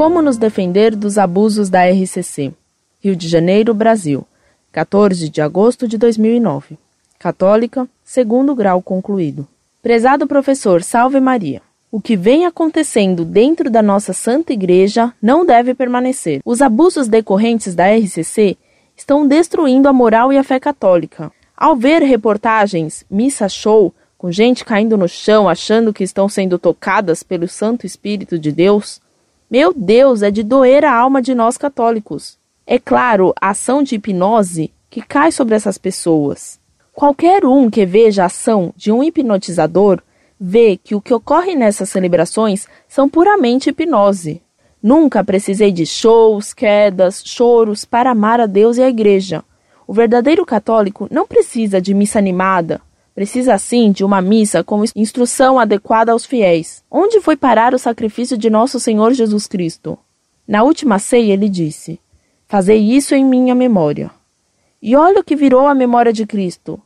Como nos defender dos abusos da RCC? Rio de Janeiro, Brasil. 14 de agosto de 2009. Católica, segundo grau concluído. Prezado professor, salve Maria. O que vem acontecendo dentro da nossa Santa Igreja não deve permanecer. Os abusos decorrentes da RCC estão destruindo a moral e a fé católica. Ao ver reportagens missa show com gente caindo no chão achando que estão sendo tocadas pelo Santo Espírito de Deus, meu Deus, é de doer a alma de nós católicos. É claro, a ação de hipnose que cai sobre essas pessoas. Qualquer um que veja a ação de um hipnotizador vê que o que ocorre nessas celebrações são puramente hipnose. Nunca precisei de shows, quedas, choros para amar a Deus e a Igreja. O verdadeiro católico não precisa de missa animada, Precisa sim de uma missa com instrução adequada aos fiéis. Onde foi parar o sacrifício de nosso Senhor Jesus Cristo? Na última ceia ele disse: Fazei isso em minha memória. E olha o que virou a memória de Cristo.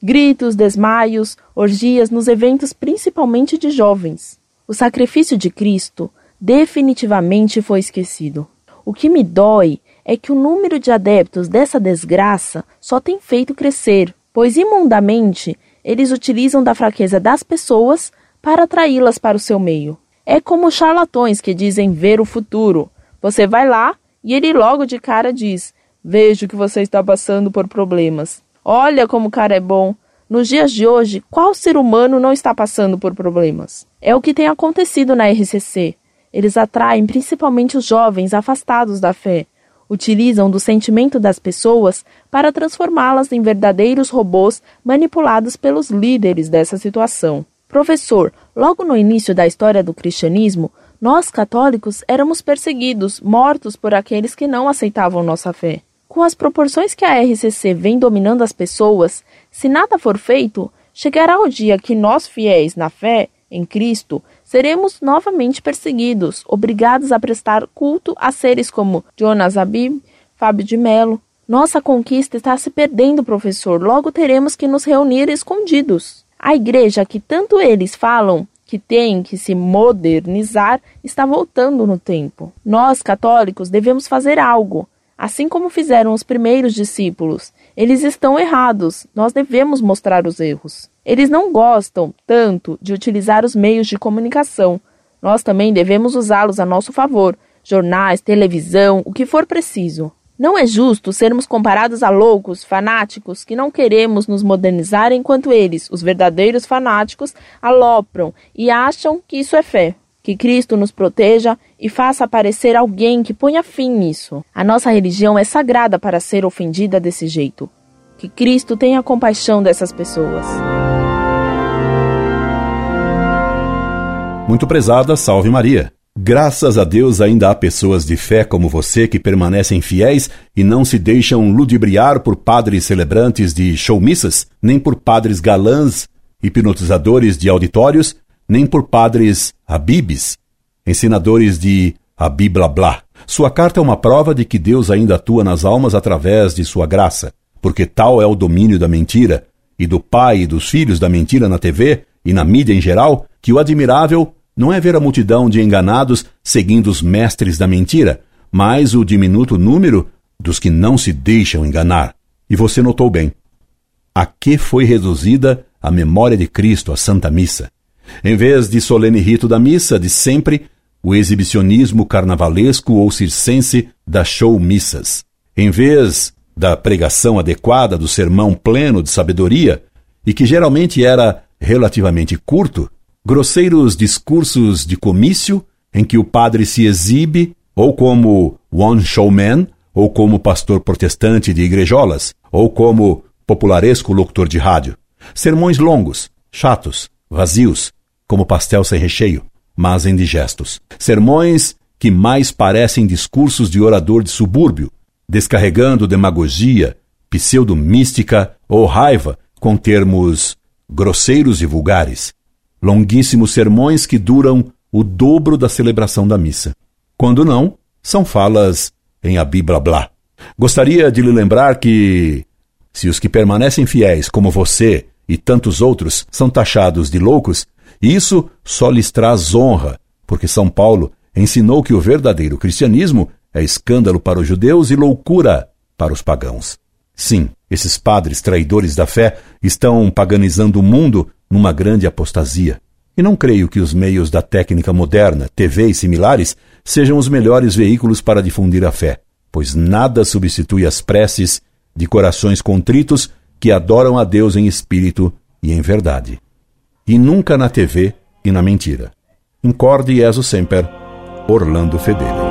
Gritos, desmaios, orgias nos eventos principalmente de jovens. O sacrifício de Cristo definitivamente foi esquecido. O que me dói é que o número de adeptos dessa desgraça só tem feito crescer pois imundamente eles utilizam da fraqueza das pessoas para atraí-las para o seu meio. É como charlatões que dizem ver o futuro. Você vai lá e ele logo de cara diz: Vejo que você está passando por problemas. Olha como o cara é bom. Nos dias de hoje, qual ser humano não está passando por problemas? É o que tem acontecido na RCC. Eles atraem principalmente os jovens afastados da fé, utilizam do sentimento das pessoas para transformá-las em verdadeiros robôs manipulados pelos líderes dessa situação. Professor, logo no início da história do cristianismo, nós católicos éramos perseguidos, mortos por aqueles que não aceitavam nossa fé. Com as proporções que a RCC vem dominando as pessoas, se nada for feito, chegará o dia que nós fiéis na fé em Cristo seremos novamente perseguidos, obrigados a prestar culto a seres como Jonas Abib, Fábio de Melo. Nossa conquista está se perdendo, professor, logo teremos que nos reunir escondidos. A igreja que tanto eles falam que tem que se modernizar está voltando no tempo. Nós, católicos, devemos fazer algo, assim como fizeram os primeiros discípulos. Eles estão errados, nós devemos mostrar os erros. Eles não gostam tanto de utilizar os meios de comunicação. Nós também devemos usá-los a nosso favor jornais, televisão, o que for preciso. Não é justo sermos comparados a loucos, fanáticos, que não queremos nos modernizar enquanto eles, os verdadeiros fanáticos, alopram e acham que isso é fé. Que Cristo nos proteja e faça aparecer alguém que ponha fim nisso. A nossa religião é sagrada para ser ofendida desse jeito. Que Cristo tenha compaixão dessas pessoas. Muito prezada, salve Maria. Graças a Deus ainda há pessoas de fé como você que permanecem fiéis e não se deixam ludibriar por padres celebrantes de showmissas, nem por padres galãs, hipnotizadores de auditórios, nem por padres habibes, ensinadores de abiblá Sua carta é uma prova de que Deus ainda atua nas almas através de sua graça, porque tal é o domínio da mentira, e do pai e dos filhos da mentira na TV e na mídia em geral, que o admirável não é ver a multidão de enganados seguindo os mestres da mentira, mas o diminuto número dos que não se deixam enganar. E você notou bem. A que foi reduzida a memória de Cristo, a Santa Missa? Em vez de solene rito da missa de sempre, o exibicionismo carnavalesco ou circense das show-missas. Em vez da pregação adequada do sermão pleno de sabedoria, e que geralmente era relativamente curto, grosseiros discursos de comício em que o padre se exibe ou como one showman, ou como pastor protestante de igrejolas, ou como popularesco locutor de rádio. Sermões longos, chatos, vazios, como pastel sem recheio, mas indigestos. Sermões que mais parecem discursos de orador de subúrbio, descarregando demagogia, pseudo-mística ou raiva com termos grosseiros e vulgares. Longuíssimos sermões que duram o dobro da celebração da missa. Quando não, são falas em abibla blá. Gostaria de lhe lembrar que, se os que permanecem fiéis, como você e tantos outros, são taxados de loucos, isso só lhes traz honra, porque São Paulo ensinou que o verdadeiro cristianismo é escândalo para os judeus e loucura para os pagãos. Sim, esses padres traidores da fé estão paganizando o mundo numa grande apostasia. E não creio que os meios da técnica moderna, TV e similares, sejam os melhores veículos para difundir a fé, pois nada substitui as preces de corações contritos que adoram a Deus em espírito e em verdade. E nunca na TV e na mentira. Incorde Jesus Semper, Orlando Fedeli.